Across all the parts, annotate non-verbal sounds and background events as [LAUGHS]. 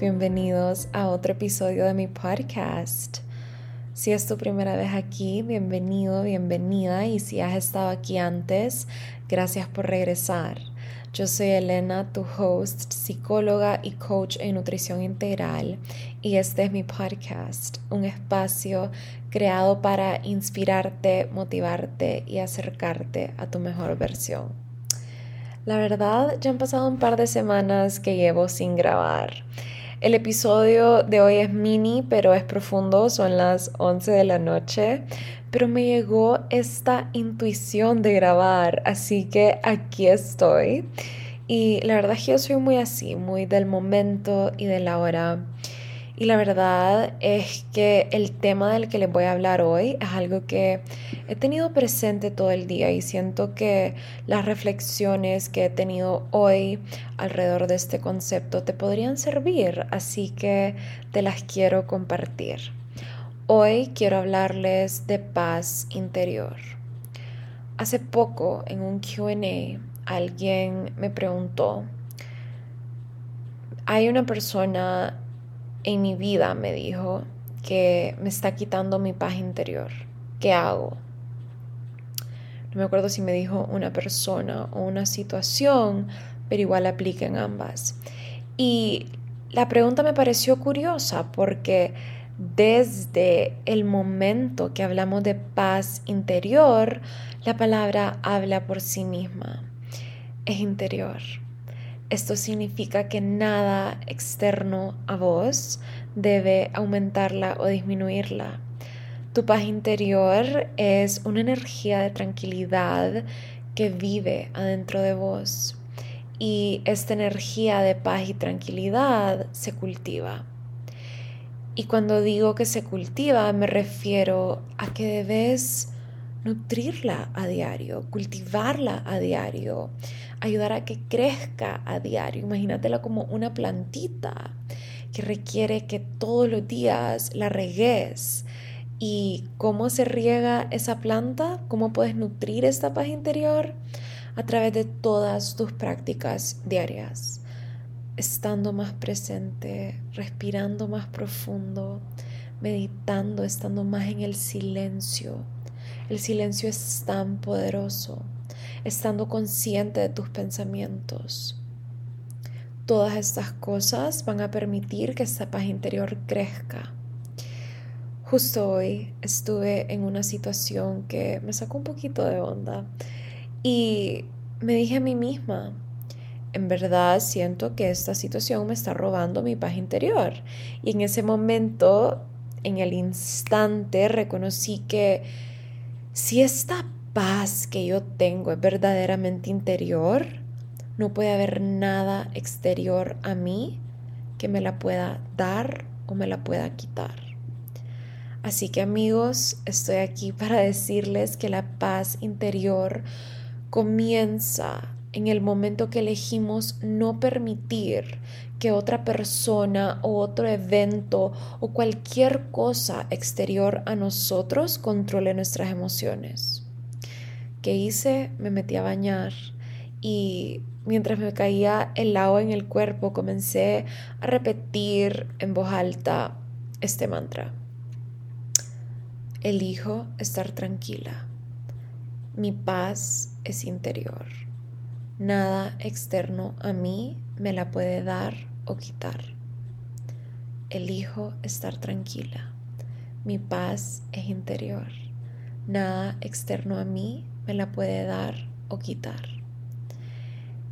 bienvenidos a otro episodio de mi podcast. Si es tu primera vez aquí, bienvenido, bienvenida y si has estado aquí antes, gracias por regresar. Yo soy Elena, tu host, psicóloga y coach en nutrición integral y este es mi podcast, un espacio creado para inspirarte, motivarte y acercarte a tu mejor versión. La verdad, ya han pasado un par de semanas que llevo sin grabar. El episodio de hoy es mini, pero es profundo, son las 11 de la noche, pero me llegó esta intuición de grabar, así que aquí estoy. Y la verdad es que yo soy muy así, muy del momento y de la hora. Y la verdad es que el tema del que les voy a hablar hoy es algo que he tenido presente todo el día y siento que las reflexiones que he tenido hoy alrededor de este concepto te podrían servir, así que te las quiero compartir. Hoy quiero hablarles de paz interior. Hace poco en un QA alguien me preguntó, hay una persona en mi vida, me dijo, que me está quitando mi paz interior. ¿Qué hago? No me acuerdo si me dijo una persona o una situación, pero igual aplica en ambas. Y la pregunta me pareció curiosa porque desde el momento que hablamos de paz interior, la palabra habla por sí misma. Es interior. Esto significa que nada externo a vos debe aumentarla o disminuirla. Tu paz interior es una energía de tranquilidad que vive adentro de vos. Y esta energía de paz y tranquilidad se cultiva. Y cuando digo que se cultiva, me refiero a que debes nutrirla a diario, cultivarla a diario, ayudar a que crezca a diario. Imagínatela como una plantita que requiere que todos los días la regues. ¿Y cómo se riega esa planta? ¿Cómo puedes nutrir esta paz interior? A través de todas tus prácticas diarias. Estando más presente, respirando más profundo, meditando, estando más en el silencio. El silencio es tan poderoso estando consciente de tus pensamientos. Todas estas cosas van a permitir que esta paz interior crezca. Justo hoy estuve en una situación que me sacó un poquito de onda y me dije a mí misma, en verdad siento que esta situación me está robando mi paz interior. Y en ese momento, en el instante, reconocí que si esta paz que yo tengo es verdaderamente interior, no puede haber nada exterior a mí que me la pueda dar o me la pueda quitar. Así que amigos, estoy aquí [LAUGHS] para decirles que la paz interior comienza en el momento que elegimos no permitir que otra persona o otro evento o cualquier cosa exterior a nosotros controle nuestras emociones. ¿Qué hice? Me metí a bañar y mientras me caía el agua en el cuerpo comencé a repetir en voz alta este mantra. Elijo estar tranquila. Mi paz es interior. Nada externo a mí me la puede dar o quitar. Elijo estar tranquila. Mi paz es interior. Nada externo a mí me la puede dar o quitar.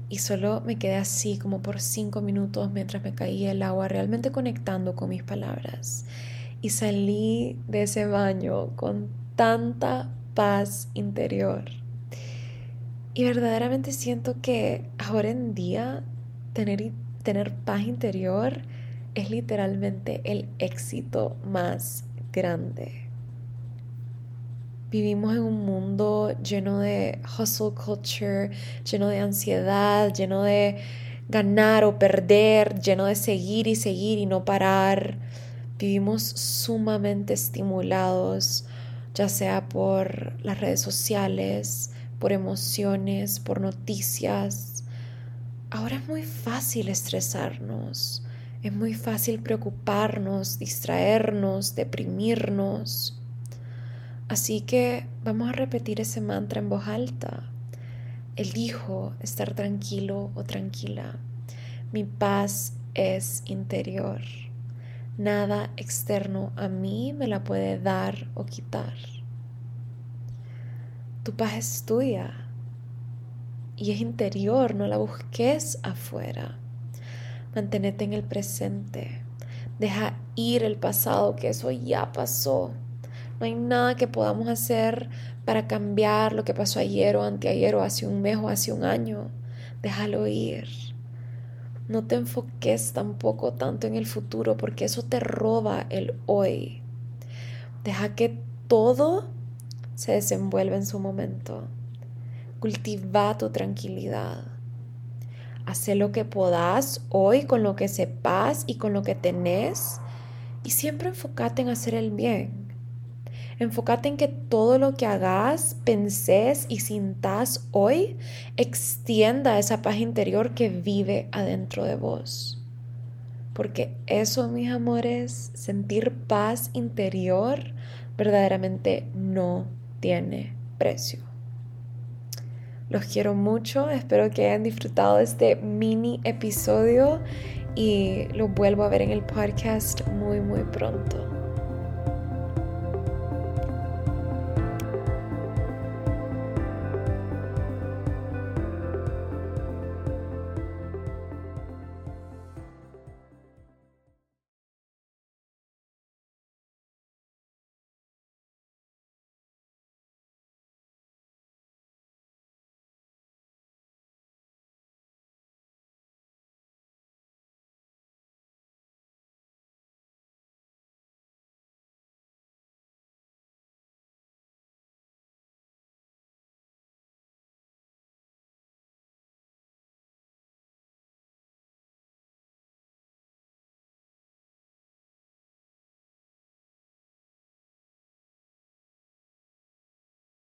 Y solo me quedé así como por cinco minutos mientras me caía el agua, realmente conectando con mis palabras. Y salí de ese baño con tanta paz interior. Y verdaderamente siento que ahora en día tener, tener paz interior es literalmente el éxito más grande. Vivimos en un mundo lleno de hustle culture, lleno de ansiedad, lleno de ganar o perder, lleno de seguir y seguir y no parar. Vivimos sumamente estimulados, ya sea por las redes sociales, por emociones, por noticias. Ahora es muy fácil estresarnos, Es muy fácil preocuparnos, distraernos, deprimirnos. Así que vamos a repetir ese mantra en voz alta. Elijo estar tranquilo o tranquila. Mi paz es interior. Nada externo a mí me la puede dar o quitar. Tu paz es tuya y es interior, no la busques afuera. Manténete en el presente. Deja ir el pasado, que eso ya pasó. No hay nada que podamos hacer para cambiar lo que pasó ayer o anteayer o hace un mes o hace un año. Déjalo ir. No te enfoques tampoco tanto en el futuro porque eso te roba el hoy. Deja que todo se desenvuelva en su momento. Cultiva tu tranquilidad. Haz lo que puedas hoy con lo que sepas y con lo que tenés y siempre enfócate en hacer el bien. Enfócate en que todo lo que hagas, penses y sintas hoy extienda esa paz interior que vive adentro de vos. Porque eso, mis amores, sentir paz interior verdaderamente no tiene precio. Los quiero mucho, espero que hayan disfrutado de este mini episodio y lo vuelvo a ver en el podcast muy muy pronto.